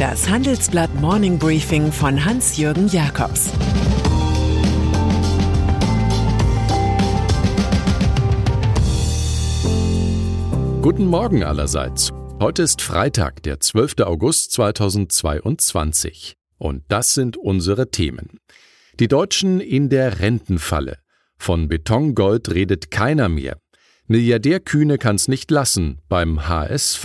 Das Handelsblatt Morning Briefing von Hans-Jürgen Jakobs Guten Morgen allerseits. Heute ist Freitag, der 12. August 2022. Und das sind unsere Themen. Die Deutschen in der Rentenfalle. Von Betongold redet keiner mehr. Milliardär Kühne kann's nicht lassen beim HSV.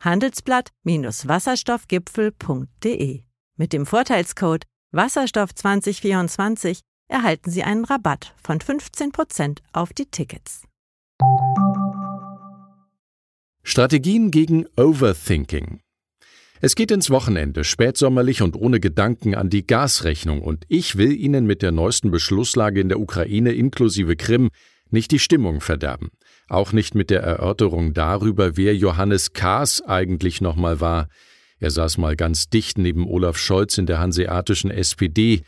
handelsblatt-wasserstoffgipfel.de. Mit dem Vorteilscode Wasserstoff 2024 erhalten Sie einen Rabatt von 15% auf die Tickets. Strategien gegen Overthinking. Es geht ins Wochenende, spätsommerlich und ohne Gedanken an die Gasrechnung, und ich will Ihnen mit der neuesten Beschlusslage in der Ukraine inklusive Krim nicht die Stimmung verderben. Auch nicht mit der Erörterung darüber, wer Johannes Kaas eigentlich nochmal war. Er saß mal ganz dicht neben Olaf Scholz in der hanseatischen SPD,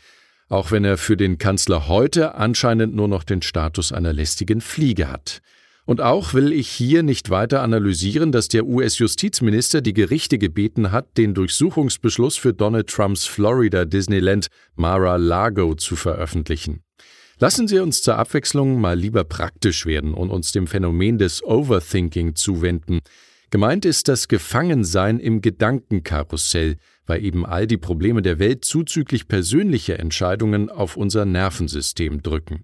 auch wenn er für den Kanzler heute anscheinend nur noch den Status einer lästigen Fliege hat. Und auch will ich hier nicht weiter analysieren, dass der US-Justizminister die Gerichte gebeten hat, den Durchsuchungsbeschluss für Donald Trumps Florida Disneyland Mar-a-Lago zu veröffentlichen. Lassen Sie uns zur Abwechslung mal lieber praktisch werden und uns dem Phänomen des Overthinking zuwenden. Gemeint ist das Gefangensein im Gedankenkarussell, weil eben all die Probleme der Welt zuzüglich persönlicher Entscheidungen auf unser Nervensystem drücken.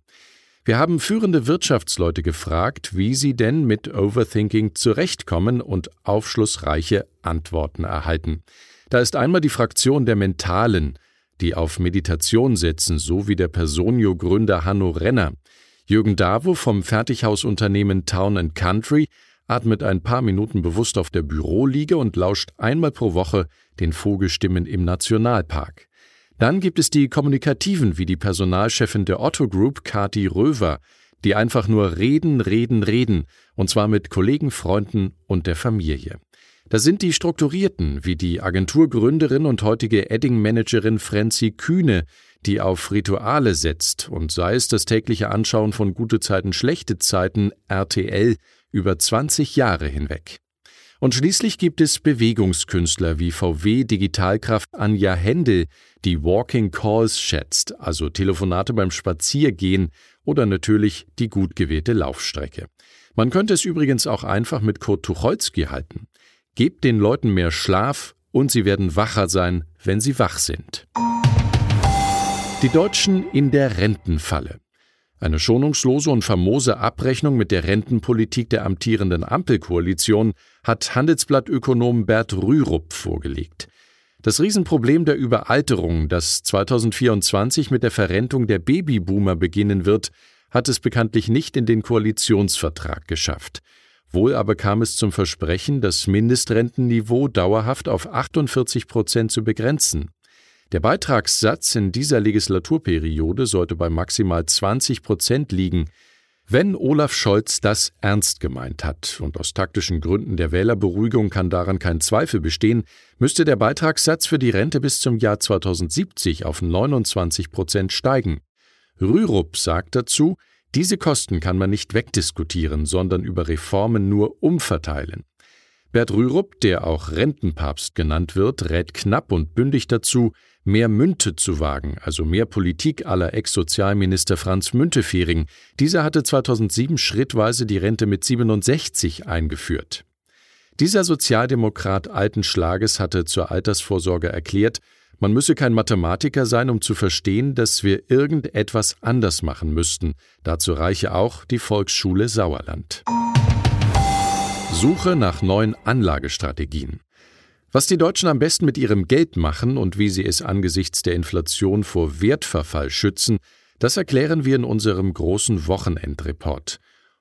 Wir haben führende Wirtschaftsleute gefragt, wie sie denn mit Overthinking zurechtkommen und aufschlussreiche Antworten erhalten. Da ist einmal die Fraktion der Mentalen, die auf Meditation setzen, so wie der Personio-Gründer Hanno Renner. Jürgen Davo vom Fertighausunternehmen Town Country atmet ein paar Minuten bewusst auf der Büroliege und lauscht einmal pro Woche den Vogelstimmen im Nationalpark. Dann gibt es die Kommunikativen wie die Personalchefin der Otto Group, Kati Röver, die einfach nur reden, reden, reden, und zwar mit Kollegen, Freunden und der Familie. Da sind die Strukturierten, wie die Agenturgründerin und heutige Edding-Managerin Franzi Kühne, die auf Rituale setzt und sei es das tägliche Anschauen von gute Zeiten, schlechte Zeiten, RTL, über 20 Jahre hinweg. Und schließlich gibt es Bewegungskünstler wie VW Digitalkraft Anja Händel, die Walking Calls schätzt, also Telefonate beim Spaziergehen oder natürlich die gut gewählte Laufstrecke. Man könnte es übrigens auch einfach mit Kurt Tucholsky halten. Gebt den Leuten mehr Schlaf und sie werden wacher sein, wenn sie wach sind. Die Deutschen in der Rentenfalle. Eine schonungslose und famose Abrechnung mit der Rentenpolitik der amtierenden Ampelkoalition hat Handelsblattökonom Bert Rürup vorgelegt. Das Riesenproblem der Überalterung, das 2024 mit der Verrentung der Babyboomer beginnen wird, hat es bekanntlich nicht in den Koalitionsvertrag geschafft. Wohl aber kam es zum Versprechen, das Mindestrentenniveau dauerhaft auf 48 Prozent zu begrenzen. Der Beitragssatz in dieser Legislaturperiode sollte bei maximal 20 Prozent liegen. Wenn Olaf Scholz das ernst gemeint hat, und aus taktischen Gründen der Wählerberuhigung kann daran kein Zweifel bestehen, müsste der Beitragssatz für die Rente bis zum Jahr 2070 auf 29 Prozent steigen. Rürup sagt dazu, diese Kosten kann man nicht wegdiskutieren, sondern über Reformen nur umverteilen. Bert Rürup, der auch Rentenpapst genannt wird, rät knapp und bündig dazu, mehr Münte zu wagen, also mehr Politik aller Ex-Sozialminister Franz Müntefering. Dieser hatte 2007 schrittweise die Rente mit 67 eingeführt. Dieser Sozialdemokrat alten Schlages hatte zur Altersvorsorge erklärt, man müsse kein Mathematiker sein, um zu verstehen, dass wir irgendetwas anders machen müssten. Dazu reiche auch die Volksschule Sauerland. Suche nach neuen Anlagestrategien. Was die Deutschen am besten mit ihrem Geld machen und wie sie es angesichts der Inflation vor Wertverfall schützen, das erklären wir in unserem großen Wochenendreport.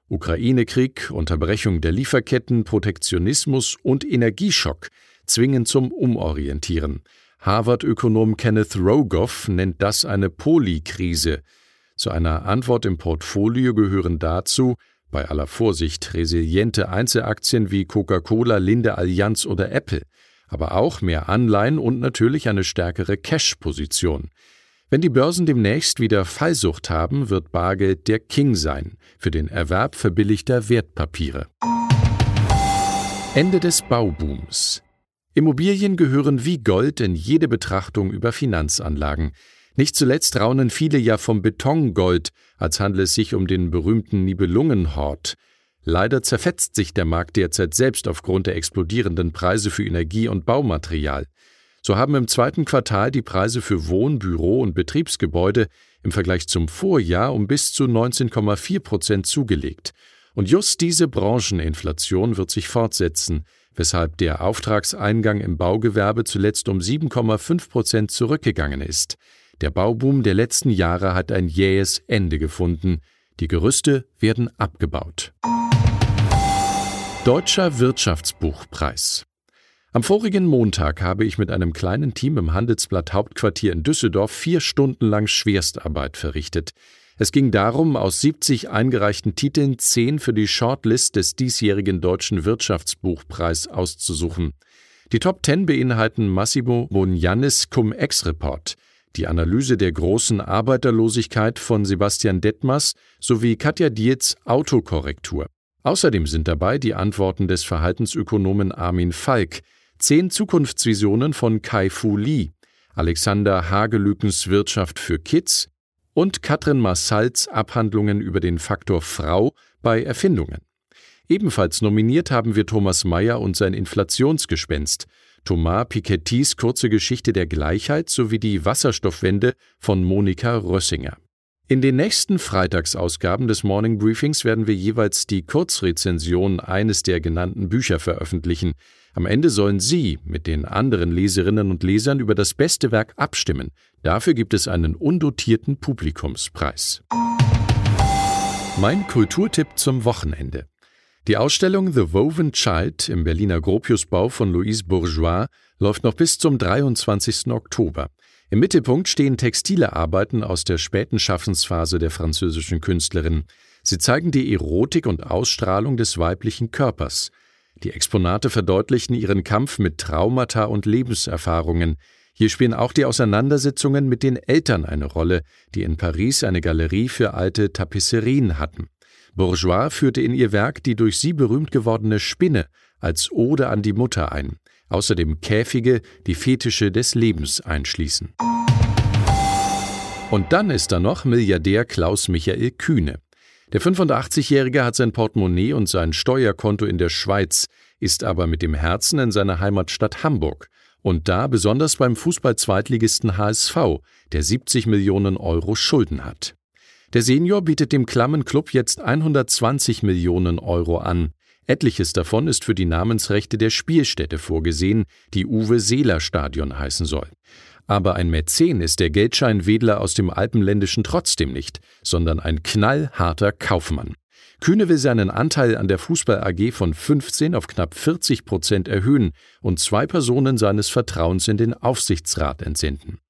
Ukraine-Krieg, Unterbrechung der Lieferketten, Protektionismus und Energieschock zwingen zum Umorientieren. Harvard-Ökonom Kenneth Rogoff nennt das eine Polykrise. Zu einer Antwort im Portfolio gehören dazu bei aller Vorsicht resiliente Einzelaktien wie Coca-Cola, Linde Allianz oder Apple, aber auch mehr Anleihen und natürlich eine stärkere Cash-Position. Wenn die Börsen demnächst wieder Fallsucht haben, wird Bargeld der King sein für den Erwerb verbilligter Wertpapiere. Ende des Baubooms. Immobilien gehören wie Gold in jede Betrachtung über Finanzanlagen. Nicht zuletzt raunen viele ja vom Betongold, als handle es sich um den berühmten Nibelungenhort. Leider zerfetzt sich der Markt derzeit selbst aufgrund der explodierenden Preise für Energie und Baumaterial. So haben im zweiten Quartal die Preise für Wohn-, Büro- und Betriebsgebäude im Vergleich zum Vorjahr um bis zu 19,4 Prozent zugelegt. Und just diese Brancheninflation wird sich fortsetzen, weshalb der Auftragseingang im Baugewerbe zuletzt um 7,5 Prozent zurückgegangen ist. Der Bauboom der letzten Jahre hat ein jähes Ende gefunden. Die Gerüste werden abgebaut. Deutscher Wirtschaftsbuchpreis. Am vorigen Montag habe ich mit einem kleinen Team im Handelsblatt Hauptquartier in Düsseldorf vier Stunden lang Schwerstarbeit verrichtet. Es ging darum, aus 70 eingereichten Titeln zehn für die Shortlist des diesjährigen Deutschen Wirtschaftsbuchpreis auszusuchen. Die Top Ten beinhalten Massimo Bonjannis Cum-Ex-Report – die Analyse der großen Arbeiterlosigkeit von Sebastian Detmers sowie Katja Dietz Autokorrektur. Außerdem sind dabei die Antworten des Verhaltensökonomen Armin Falk, zehn Zukunftsvisionen von Kai Fu Lee, Alexander Hagelükens Wirtschaft für Kids und Katrin Massals Abhandlungen über den Faktor Frau bei Erfindungen. Ebenfalls nominiert haben wir Thomas Mayer und sein Inflationsgespenst, Thomas Piketty's kurze Geschichte der Gleichheit sowie die Wasserstoffwende von Monika Rössinger. In den nächsten Freitagsausgaben des Morning Briefings werden wir jeweils die Kurzrezension eines der genannten Bücher veröffentlichen. Am Ende sollen Sie mit den anderen Leserinnen und Lesern über das beste Werk abstimmen. Dafür gibt es einen undotierten Publikumspreis. Mein Kulturtipp zum Wochenende. Die Ausstellung The Woven Child im Berliner Gropiusbau von Louise Bourgeois läuft noch bis zum 23. Oktober. Im Mittelpunkt stehen textile Arbeiten aus der späten Schaffensphase der französischen Künstlerin. Sie zeigen die Erotik und Ausstrahlung des weiblichen Körpers. Die Exponate verdeutlichen ihren Kampf mit Traumata und Lebenserfahrungen. Hier spielen auch die Auseinandersetzungen mit den Eltern eine Rolle, die in Paris eine Galerie für alte Tapisserien hatten. Bourgeois führte in ihr Werk die durch sie berühmt gewordene Spinne als Ode an die Mutter ein, außerdem Käfige, die Fetische des Lebens einschließen. Und dann ist da noch Milliardär Klaus Michael Kühne. Der 85-Jährige hat sein Portemonnaie und sein Steuerkonto in der Schweiz, ist aber mit dem Herzen in seiner Heimatstadt Hamburg und da besonders beim Fußball-Zweitligisten HSV, der 70 Millionen Euro Schulden hat. Der Senior bietet dem klammen Club jetzt 120 Millionen Euro an. Etliches davon ist für die Namensrechte der Spielstätte vorgesehen, die Uwe Seeler Stadion heißen soll. Aber ein Mäzen ist der Geldscheinwedler aus dem Alpenländischen trotzdem nicht, sondern ein knallharter Kaufmann. Kühne will seinen Anteil an der Fußball AG von 15 auf knapp 40 Prozent erhöhen und zwei Personen seines Vertrauens in den Aufsichtsrat entsenden.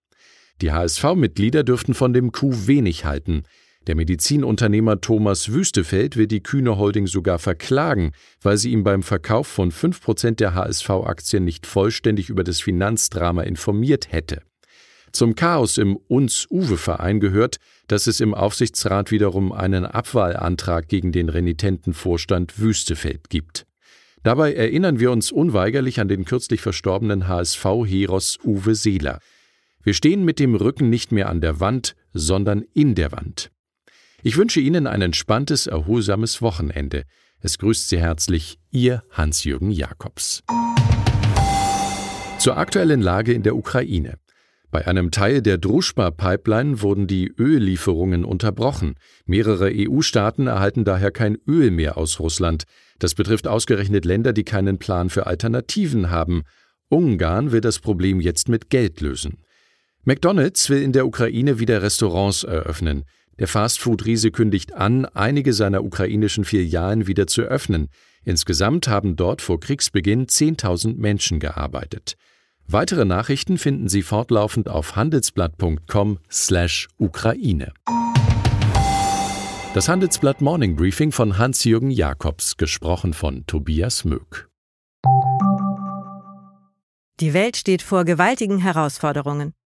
Die HSV-Mitglieder dürften von dem Coup wenig halten. Der Medizinunternehmer Thomas Wüstefeld will die Kühne Holding sogar verklagen, weil sie ihm beim Verkauf von 5% der HSV-Aktien nicht vollständig über das Finanzdrama informiert hätte. Zum Chaos im Uns-Uwe-Verein gehört, dass es im Aufsichtsrat wiederum einen Abwahlantrag gegen den renitenten Vorstand Wüstefeld gibt. Dabei erinnern wir uns unweigerlich an den kürzlich verstorbenen HSV-Heros Uwe Seeler. Wir stehen mit dem Rücken nicht mehr an der Wand, sondern in der Wand. Ich wünsche Ihnen ein entspanntes, erholsames Wochenende. Es grüßt Sie herzlich Ihr Hans-Jürgen Jakobs. Zur aktuellen Lage in der Ukraine. Bei einem Teil der Druschba-Pipeline wurden die Öllieferungen unterbrochen. Mehrere EU-Staaten erhalten daher kein Öl mehr aus Russland. Das betrifft ausgerechnet Länder, die keinen Plan für Alternativen haben. Ungarn will das Problem jetzt mit Geld lösen. McDonald's will in der Ukraine wieder Restaurants eröffnen. Der Fastfood-Riese kündigt an, einige seiner ukrainischen Filialen wieder zu öffnen. Insgesamt haben dort vor Kriegsbeginn 10.000 Menschen gearbeitet. Weitere Nachrichten finden Sie fortlaufend auf handelsblatt.com/ukraine. Das Handelsblatt Morning Briefing von Hans-Jürgen Jakobs, gesprochen von Tobias Möck. Die Welt steht vor gewaltigen Herausforderungen.